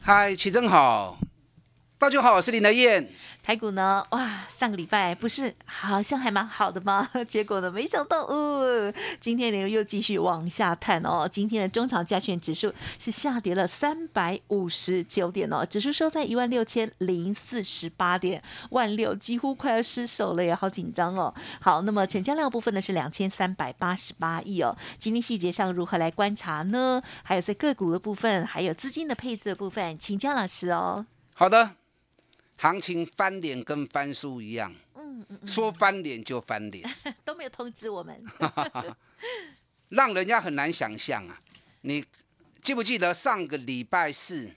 嗨，齐正好。大家好，我是林德燕。台股呢？哇，上个礼拜不是好像还蛮好的吗？结果呢，没想到，哦，今天呢又继续往下探哦。今天的中长加权指数是下跌了三百五十九点哦，指数收在一万六千零四十八点，万六几乎快要失守了耶，好紧张哦。好，那么成交量部分呢是两千三百八十八亿哦。今天细节上如何来观察呢？还有在个股的部分，还有资金的配置的部分，请江老师哦。好的。行情翻脸跟翻书一样，嗯嗯说翻脸就翻脸，都没有通知我们，让人家很难想象啊！你记不记得上个礼拜四？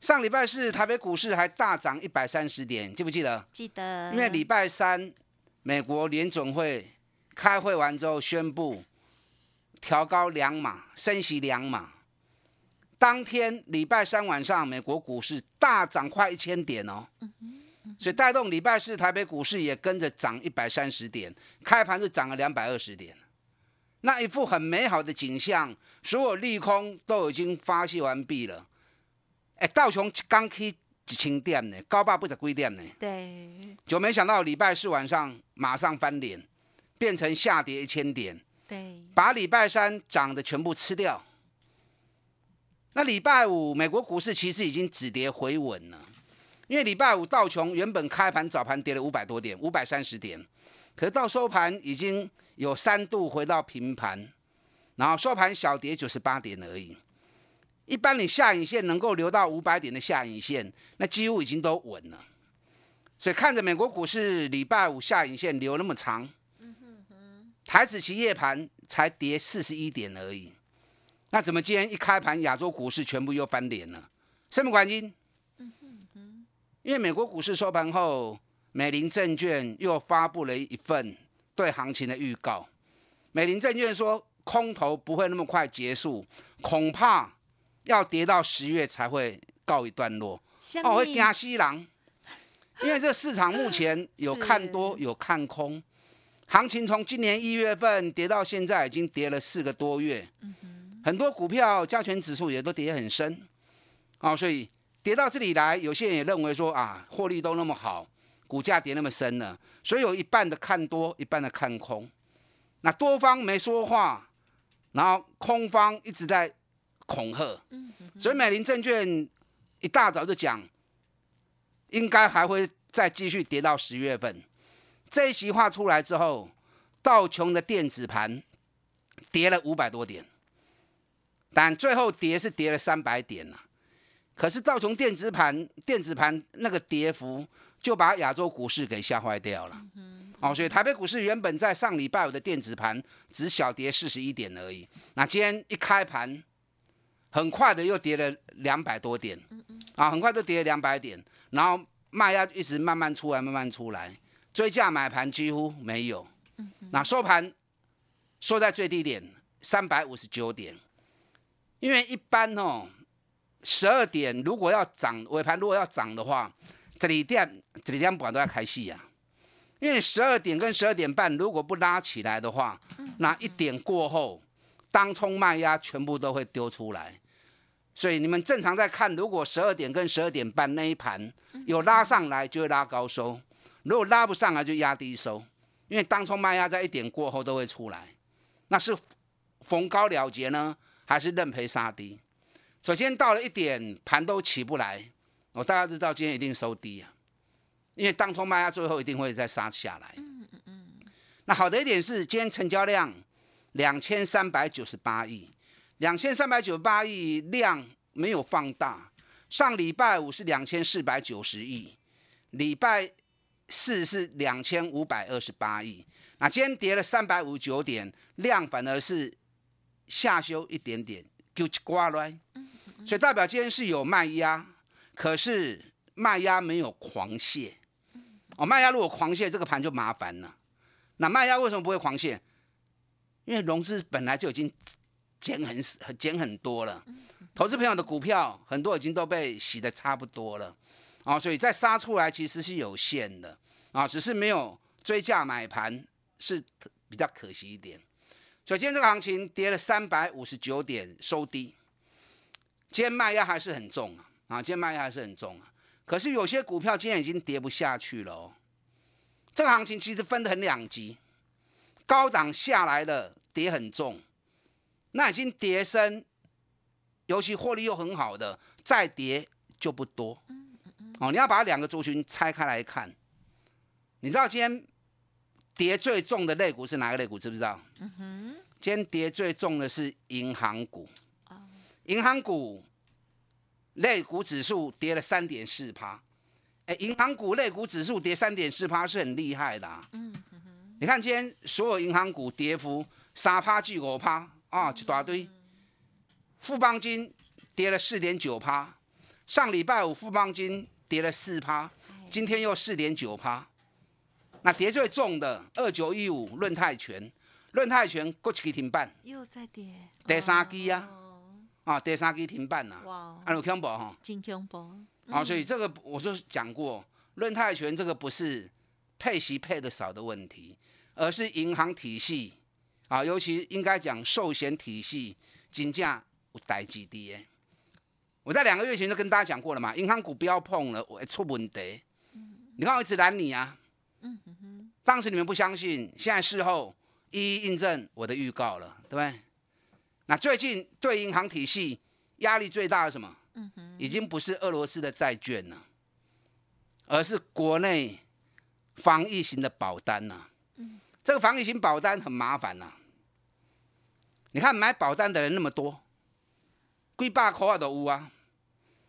上礼拜四台北股市还大涨一百三十点，记不记得？记得。因为礼拜三美国联总会开会完之后宣布调高两码，升息两码。当天礼拜三晚上，美国股市大涨快一千点哦，所以带动礼拜四台北股市也跟着涨一百三十点，开盘是涨了两百二十点，那一副很美好的景象，所有利空都已经发泄完毕了。哎，道琼刚开一千点呢，高霸不止几点呢？对，就没想到礼拜四晚上马上翻脸，变成下跌一千点，对，把礼拜三涨的全部吃掉。那礼拜五美国股市其实已经止跌回稳了，因为礼拜五道琼原本开盘早盘跌了五百多点，五百三十点，可是到收盘已经有三度回到平盘，然后收盘小跌九十八点而已。一般你下影线能够留到五百点的下影线，那几乎已经都稳了。所以看着美国股市礼拜五下影线留那么长，台子期夜盘才跌四十一点而已。那怎么今天一开盘，亚洲股市全部又翻脸了？什么原因？因为美国股市收盘后，美林证券又发布了一份对行情的预告。美林证券说，空头不会那么快结束，恐怕要跌到十月才会告一段落。哦，会惊西郎，因为这市场目前有看多有看空，行情从今年一月份跌到现在，已经跌了四个多月。很多股票加权指数也都跌很深，啊，所以跌到这里来，有些人也认为说啊，获利都那么好，股价跌那么深了，所以有一半的看多，一半的看空。那多方没说话，然后空方一直在恐吓，所以美林证券一大早就讲，应该还会再继续跌到十月份。这一席话出来之后，道琼的电子盘跌了五百多点。但最后跌是跌了三百点呐，可是道琼电子盘电子盘那个跌幅就把亚洲股市给吓坏掉了。哦，所以台北股市原本在上礼拜五的电子盘只小跌四十一点而已，那今天一开盘，很快的又跌了两百多点，啊，很快就跌了两百点，然后卖压一直慢慢出来，慢慢出来，追价买盘几乎没有。那收盘收在最低点三百五十九点。因为一般哦，十二点如果要涨尾盘，如果要涨的话，这里店这里店不管都要开戏呀。因为十二点跟十二点半如果不拉起来的话，那一点过后，当冲卖压全部都会丢出来。所以你们正常在看，如果十二点跟十二点半那一盘有拉上来，就会拉高收；如果拉不上来，就压低收。因为当冲卖压在一点过后都会出来，那是逢高了结呢。还是认赔杀低。首先到了一点，盘都起不来，我大家知道今天一定收低啊，因为当冲卖压最后一定会再杀下来。嗯嗯嗯。那好的一点是，今天成交量两千三百九十八亿，两千三百九十八亿量没有放大。上礼拜五是两千四百九十亿，礼拜四是两千五百二十八亿。那今天跌了三百五十九点，量反而是。下修一点点，就一刮来，所以代表今天是有卖压，可是卖压没有狂泻。哦，卖压如果狂泻，这个盘就麻烦了。那卖压为什么不会狂泻？因为融资本来就已经减很减很多了，投资朋友的股票很多已经都被洗的差不多了，啊，所以再杀出来其实是有限的，啊，只是没有追价买盘是比较可惜一点。所以今天这个行情跌了三百五十九点收低，今天卖压还是很重啊，啊，今天卖压还是很重啊。可是有些股票今天已经跌不下去了哦。这个行情其实分得很两极，高档下来了跌很重，那已经跌深，尤其获利又很好的，再跌就不多。哦，你要把两个族群拆开来看，你知道今天跌最重的类股是哪个类股？知不知道？嗯哼，今天跌最重的是银行股。银行股类股指数跌了三点四趴。哎银行股类股指数跌三点四趴是很厉害的。嗯你看今天所有银行股跌幅三趴至五趴啊，一大堆。富邦金跌了四点九趴，上礼拜五富邦金跌了四趴，今天又四点九趴。那跌最重的二九一五论泰全，论泰拳过去停办，又在跌。第三基啊，啊第三基停办呐。哇，安有恐怖哈？真恐怖。啊，所以这个我就讲过，论泰拳这个不是配息配的少的问题，而是银行体系啊，尤其应该讲寿险体系金价有代几低诶。我在两个月前就跟大家讲过了嘛，银行股不要碰了，会出问题。你看我一直拦你啊，当时你们不相信，现在事后一一印证我的预告了，对不对？那最近对银行体系压力最大的什么？已经不是俄罗斯的债券了，而是国内防疫型的保单呐。这个防疫型保单很麻烦呐。你看买保单的人那么多，几百块都有啊。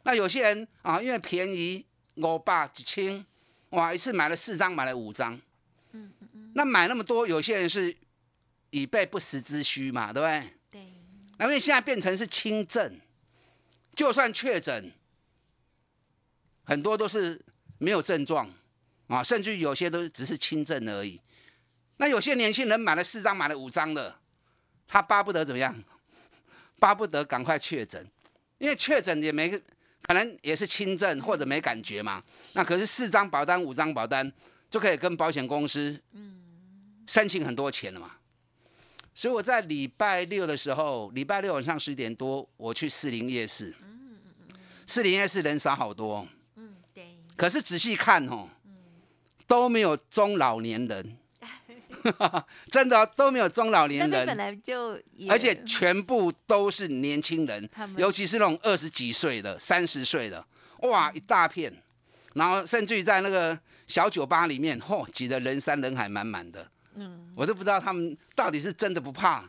那有些人啊，因为便宜五百几千，哇，一次买了四张，买了五张。那买那么多，有些人是以备不时之需嘛，对不对？对。那因为现在变成是轻症。就算确诊，很多都是没有症状啊，甚至有些都只是轻症而已。那有些年轻人买了四张、买了五张的，他巴不得怎么样？巴不得赶快确诊，因为确诊也没可能也是轻症或者没感觉嘛。那可是四张保单、五张保单就可以跟保险公司申请很多钱了嘛。所以我在礼拜六的时候，礼拜六晚上十点多，我去四林夜市。嗯嗯嗯。士林夜市人少好多。嗯，对。可是仔细看哦，都没有中老年人。真的都没有中老年人。本来就。而且全部都是年轻人，尤其是那种二十几岁的、三十岁的，哇，一大片。然后甚至于在那个小酒吧里面，嚯，挤得人山人海，满满的。嗯，我都不知道他们到底是真的不怕，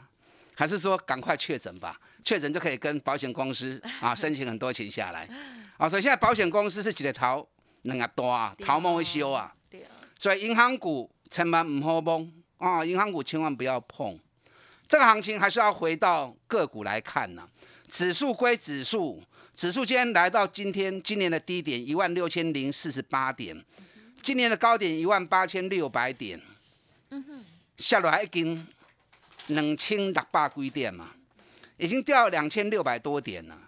还是说赶快确诊吧？确诊就可以跟保险公司啊 申请很多钱下来。啊，所以现在保险公司是几个逃两个多啊，逃梦会修啊。对啊。所以银行股千万唔好碰啊，银行股千万不要碰。这个行情还是要回到个股来看呢。指数归指数，指数今天来到今天今年的低点一万六千零四十八点，今年的高点一万八千六百点。下来已经两千六百几点嘛，已经掉两千六百多点了。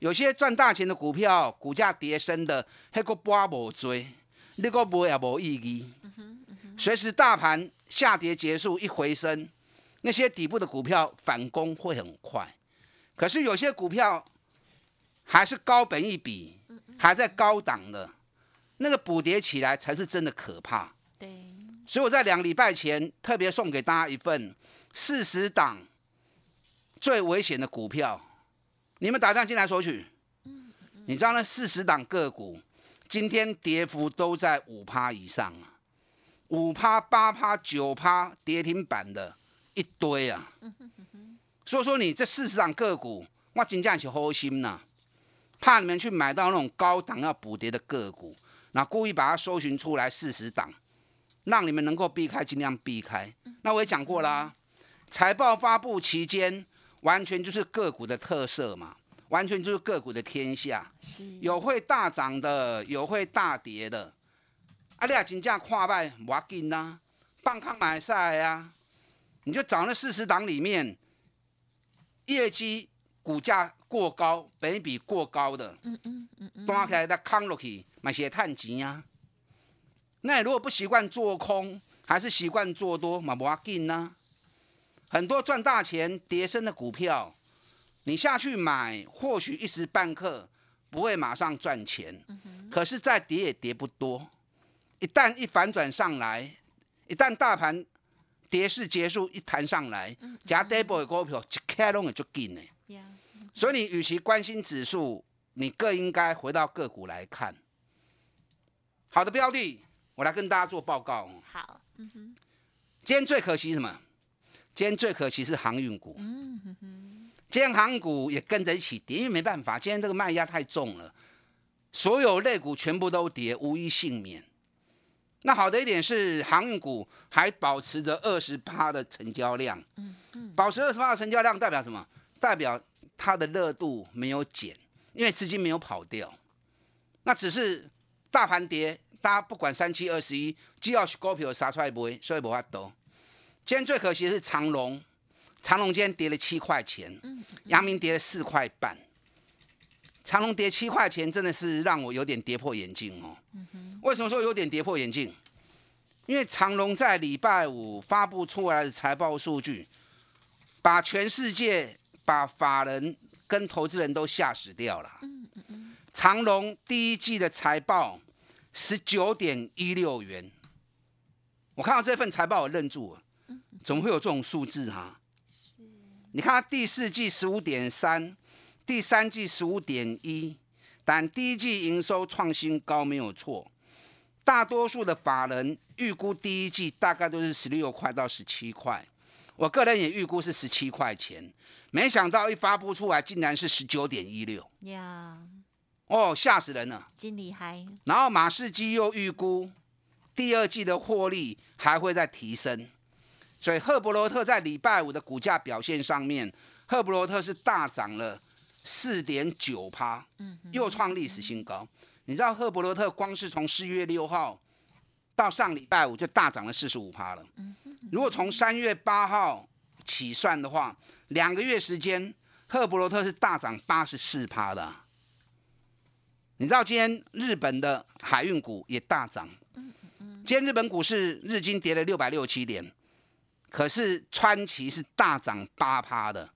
有些赚大钱的股票，股价跌升的，那个波无追，那个波也无意义。随时大盘下跌结束一回升，那些底部的股票反攻会很快。可是有些股票还是高本一比，还在高档的，那个补跌起来才是真的可怕。对。所以我在两礼拜前特别送给大家一份四十档最危险的股票，你们打电进来索取。你知道那四十档个股今天跌幅都在五趴以上啊，五趴、八趴、九趴跌停板的一堆啊。所以说你这四十档个股，我真正是好心呐，怕你们去买到那种高档要补跌的个股，那故意把它搜寻出来四十档。让你们能够避开，尽量避开。那我也讲过啦，财报发布期间完全就是个股的特色嘛。完全就是个股的天下，是有会大涨的，有会大跌的。啊，你啊真正看卖无要紧呐，放空买赛呀，你就找那四十档里面业绩股价过高、本比过高的，嗯嗯嗯嗯，端起来再扛落去，买些探钱啊。那你如果不习惯做空，还是习惯做多，嘛不要紧呢。很多赚大钱、跌升的股票，你下去买，或许一时半刻不会马上赚钱，可是再跌也跌不多。一旦一反转上来，一旦大盘跌势结束，一弹上来，加 double 的股票一开拢会就紧的。呀，所以你与其关心指数，你更应该回到个股来看。好的标的，我来跟大家做报告。好，嗯哼，今天最可惜什么？今天最可惜是航运股。嗯哼哼，今天航股也跟着一起跌，因为没办法，今天这个卖压太重了，所有类股全部都跌，无一幸免。那好的一点是，航运股还保持着二十趴的成交量。嗯嗯，保持二十趴的成交量代表什么？代表它的热度没有减，因为资金没有跑掉。那只是大盘跌，大家不管三七二十一，只要是股票杀出来不会，所以无法多。今天最可惜的是长隆，长隆今天跌了七块钱，阳明跌了四块半。长隆跌七块钱，真的是让我有点跌破眼镜哦。为什么说有点跌破眼镜？因为长隆在礼拜五发布出来的财报数据，把全世界、把法人跟投资人都吓死掉了。长隆第一季的财报十九点一六元，我看到这份财报我愣住了，怎么会有这种数字哈、你看它第四季十五点三，第三季十五点一，但第一季营收创新高没有错。大多数的法人预估第一季大概都是十六块到十七块，我个人也预估是十七块钱，没想到一发布出来竟然是十九点一六，哦，吓死人了。真厉害，然后马士基又预估第二季的获利还会再提升，所以赫伯罗特在礼拜五的股价表现上面，赫伯罗特是大涨了四点九趴，又创历史新高。你知道赫伯罗特光是从四月六号到上礼拜五就大涨了四十五趴了。如果从三月八号起算的话，两个月时间，赫伯罗特是大涨八十四趴的啊。你知道今天日本的海运股也大涨，今天日本股市日经跌了六百六十七点，可是川崎是大涨八趴的。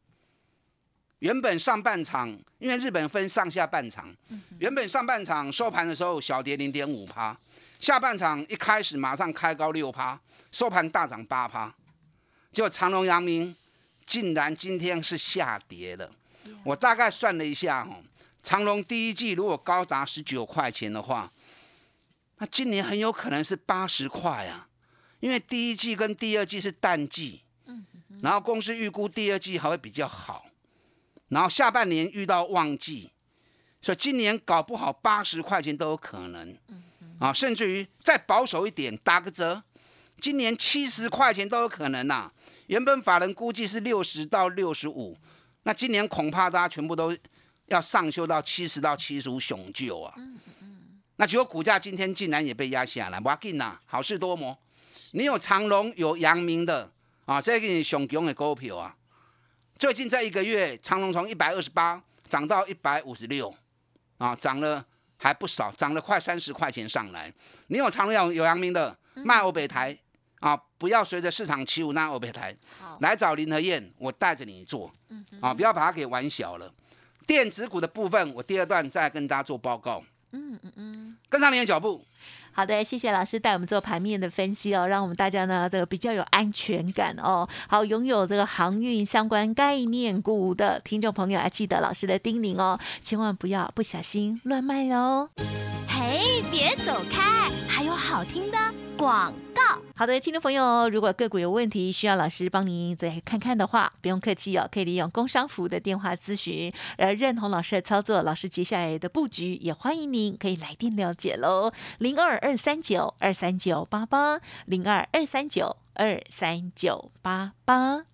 原本上半场，因为日本分上下半场，原本上半场收盘的时候小跌零点五趴，下半场一开始马上开高六趴，收盘大涨八趴。结果长隆、阳明竟然今天是下跌的。我大概算了一下哦，长隆第一季如果高达十九块钱的话，那今年很有可能是八十块啊，因为第一季跟第二季是淡季，然后公司预估第二季还会比较好，然后下半年遇到旺季，所以今年搞不好八十块钱都有可能，啊，甚至于再保守一点打个折，今年七十块钱都有可能呐、原本法人估计是六十到六十五，那今年恐怕大家全部都要上修到七十到七十五雄救啊。那结果股价今天竟然也被压下来，不要紧呐，好事多磨。你有长隆有阳明的啊，这个熊熊的股票啊，最近这一个月，长隆从一百二十八涨到一百五十六，啊，涨了还不少，涨了快三十块钱上来。你有长隆有有阳明的，卖欧北台啊，不要随着市场起舞那欧北台，好，来找林和燕，我带着你做，啊，不要把它给玩小了。电子股的部分，我第二段再跟大家做报告。嗯嗯嗯。跟上你的脚步。好的，谢谢老师带我们做盘面的分析哦，让我们大家呢这个比较有安全感哦。好，拥有这个航运相关概念股的听众朋友，要记得老师的叮咛哦，千万不要不小心乱卖哦。嘿，别走开，还有好听的广告。好的，听众朋友，如果个股有问题需要老师帮您再看看的话，不用客气哦，可以利用工商服务的电话咨询。而认同老师的操作，老师接下来的布局也欢迎您可以来电了解喽，零二二三九二三九八八，零二二三九二三九八八。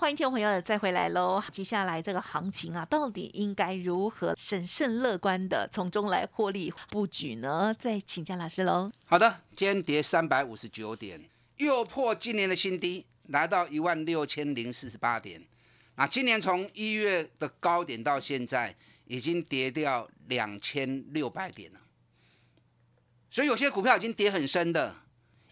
欢迎听众朋友再回来喽！接下来这个行情啊，到底应该如何审慎乐观的从中来获利布局呢？再请教老师喽。好的，今天跌三百五十九点，又破今年的新低，来到一万六千零四十八点。那今年从一月的高点到现在，已经跌掉两千六百点了。所以有些股票已经跌很深的，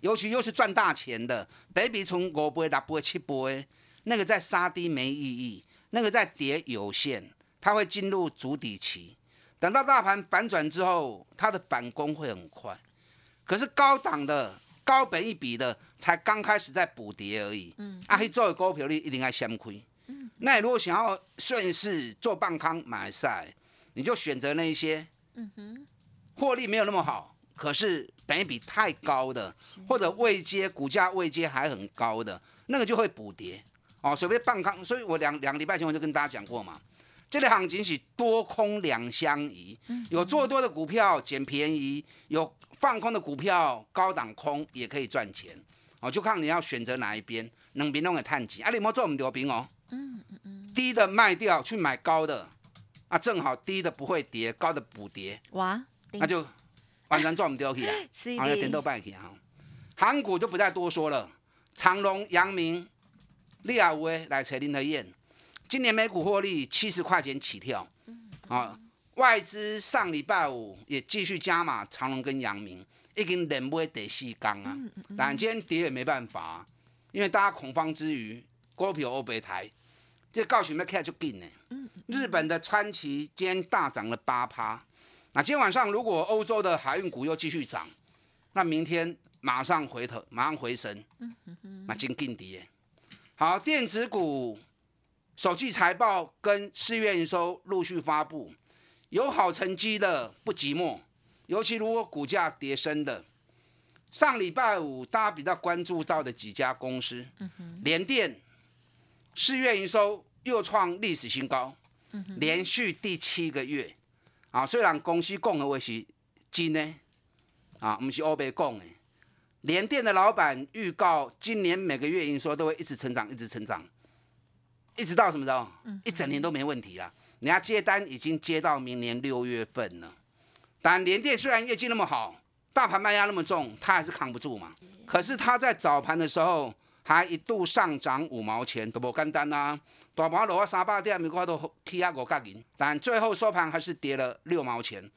尤其又是赚大钱的，baby 从五倍、六倍、七倍。那个在杀低没意义，那个在跌有限，它会进入主底期，等到大盘反转之后，它的反攻会很快。可是高档的、高本一比的，才刚开始在补跌而已。嗯，啊，去做股票你一定要先亏。嗯，那你如果想要顺势做半康买赛，你就选择那一些，嗯哼，获利没有那么好，可是本一比太高的，或者未接股价未接还很高的，那个就会补跌。哦，所谓半空，所以我两两个礼拜前我就跟大家讲过嘛，这类行情是多空两相宜，有做多的股票捡便宜，有放空的股票高档空也可以赚钱，哦，就看你要选择哪一边，两边都会探底，啊，你莫做我们丢兵哦，嗯嗯嗯，低的卖掉去买高的，啊，正好低的不会跌，高的补跌，哇，那就完全做我们丢去啊，好，要点到半去啊，韩股就不再多说了，长隆、阳明。利亚威来扯林和燕，今年每股获利七十块钱起跳，啊，外资上礼拜五也继续加码长隆跟阳明，已经连买第四缸啊，但今天跌也没办法，因为大家恐慌之余，股票欧北台，这告诉你们看就紧呢。日本的川崎今天大涨了八趴，那今天晚上如果欧洲的海运股又继续涨，那明天马上回头，马上回神，那真劲跌。好，电子股首季财报跟四月营收陆续发布，有好成绩的不寂寞，尤其如果股价跌升的，上礼拜五大家比较关注到的几家公司，联电四月营收又创历史新高，连续第七个月，啊，虽然公司讲的话是真的，啊，不是欧贝讲的。联电的老板预告，今年每个月营收都会一直成长，一直成长，一直到什么时候？一整年都没问题了。人家接单已经接到明年六月份了。但联电虽然业绩那么好，大盘卖压那么重，它还是扛不住嘛。可是它在早盘的时候还一度上涨五毛钱，都不简单啊。大盘落啊三百点，美国都起啊五角银，但最后收盘还是跌了六毛钱，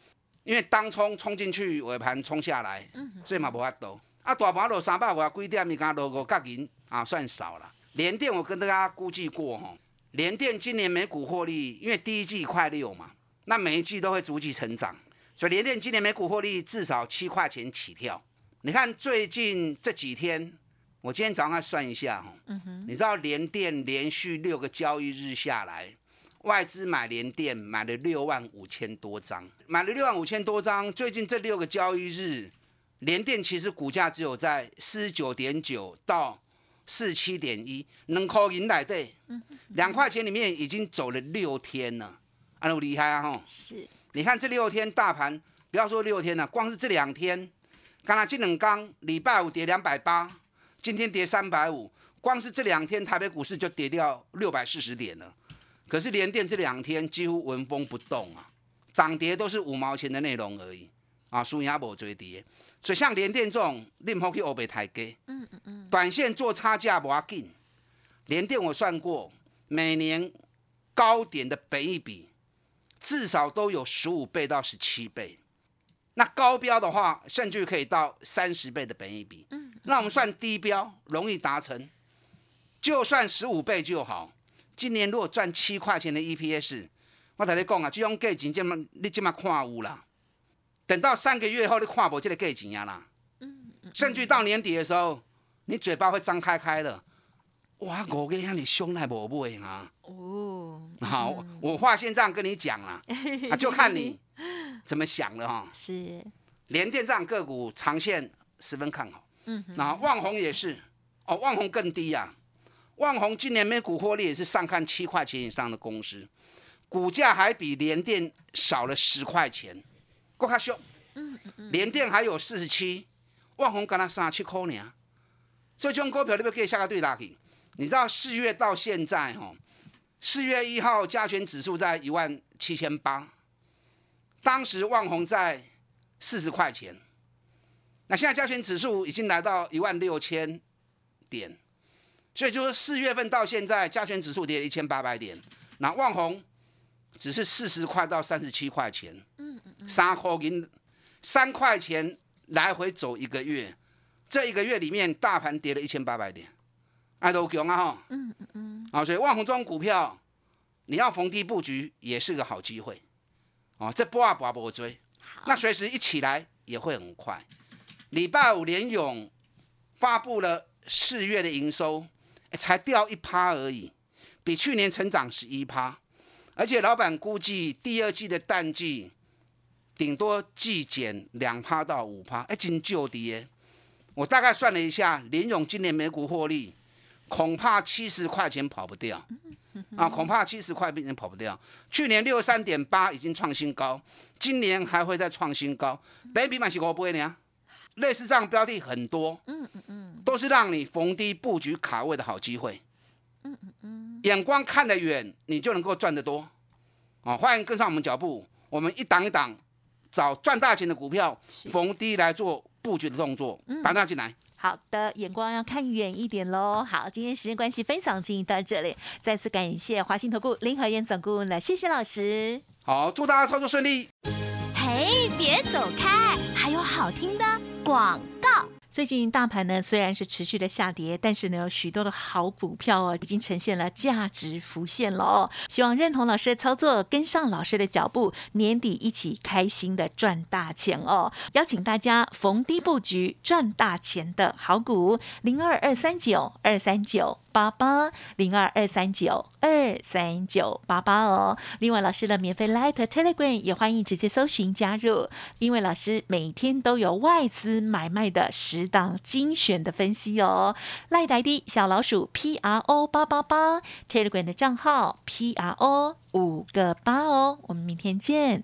因为当冲冲进去，尾盘冲下来，所以嘛无法度。啊，大盘落三百外几点，你看落五角银啊，算少了。联电我跟大家估计过吼，联电今年每股获利，因为第一季快六嘛，那每一季都会逐季成长，所以联电今年每股获利至少七块钱起跳。你看最近这几天，我今天早上算一下哈，你知道联电连续六个交易日下来，外资买联电买了六万五千多张，买了六万五千多张，最近这六个交易日。联电其实股价只有在四十九点九到四七点一，能扣银来对，两块钱里面已经走了六天了，啊，那么厉害啊吼！是，你看这六天大盘，不要说六天了，光是这两天，刚才金冷刚礼拜五跌两百八，今天跌三百五，光是这两天台北股市就跌掉六百四十点了。可是联电这两天几乎纹风不动啊，涨跌都是五毛钱的内容而已啊，输赢无追跌。所以像联电这种，你唔好去欧北抬价。嗯嗯嗯。短线做差价不要紧。联电我算过，每年高点的本益比至少都有十五倍到十七倍，那高标的话，甚至可以到三十倍的本益比。嗯，那我们算低标容易达成，就算十五倍就好。今年如果赚七块钱的 EPS，我同你讲啊，这种价钱这么你这么看有啦。等到三个月后，你看不这个价钱呀啦。嗯嗯。甚至到年底的时候，你嘴巴会张开开的。哇，五个让你凶来无买啊！哦，好，我话先这样跟你讲啦，啊，就看你怎么想了哈。是，连电这样个股长线十分看好。嗯，那旺宏也是，哦，旺宏更低呀。旺宏今年每股获利也是上看七块钱以上的公司，股价还比联电少了十块钱，够卡凶。嗯嗯嗯，联电还有四十七，万宏跟他三十七块呢。所以这种股票你不可以下个对打去。你知道四月到现在哦，四月一号加权指数在一万七千八，当时万宏在四十块钱，那现在加权指数已经来到一万六千点，所以就是四月份到现在加权指数跌了一千八百点，那万宏只是四十块到三十七块钱，嗯嗯嗯，三块银三块钱来回走一个月，这一个月里面大盘跌了一千八百点。爱都强啊哈，嗯嗯嗯，啊，所以万红庄股票，你要逢低布局也是个好机会，哦，这波啊波啊波追，那随时一起来也会很快。礼拜五联勇发布了四月的营收，才掉一趴而已，比去年成长十一趴，而且老板估计第二季的淡季顶多季减两趴到五趴，哎，真就跌。我大概算了一下，联勇今年每股获利。恐怕七十块钱跑不掉啊！恐怕七十块钱跑不掉。去年六十三点八已经创新高，今年还会再创新高。Baby 买起我不会呢，类似这样标的很多，嗯嗯嗯，都是让你逢低布局卡位的好机会。嗯嗯嗯，眼光看得远，你就能够赚得多。哦，欢迎跟上我们脚步，我们一档一档找赚大钱的股票，逢低来做布局的动作，把大进来。好的，眼光要看远一点喽。好，今天时间关系，分享进行到这里，再次感谢华信投顾林和燕总顾问了，谢谢老师。好，祝大家操作顺利。嘿，别走开，还有好听的广告。最近大盘呢虽然是持续的下跌，但是呢有许多的好股票哦，已经呈现了价值浮现了哦。希望认同老师的操作，跟上老师的脚步，年底一起开心的赚大钱哦！邀请大家逢低布局赚大钱的好股，零二二三九二三九。八八零二二三九二三九八八哦。另外，老师的免费 Light Telegram 也欢迎直接搜寻加入，因为老师每天都有外资买卖的十档精选的分析哦。赖台的小老鼠 P R O 八八八 Telegram 的账号 P R O 五个八哦。我们明天见。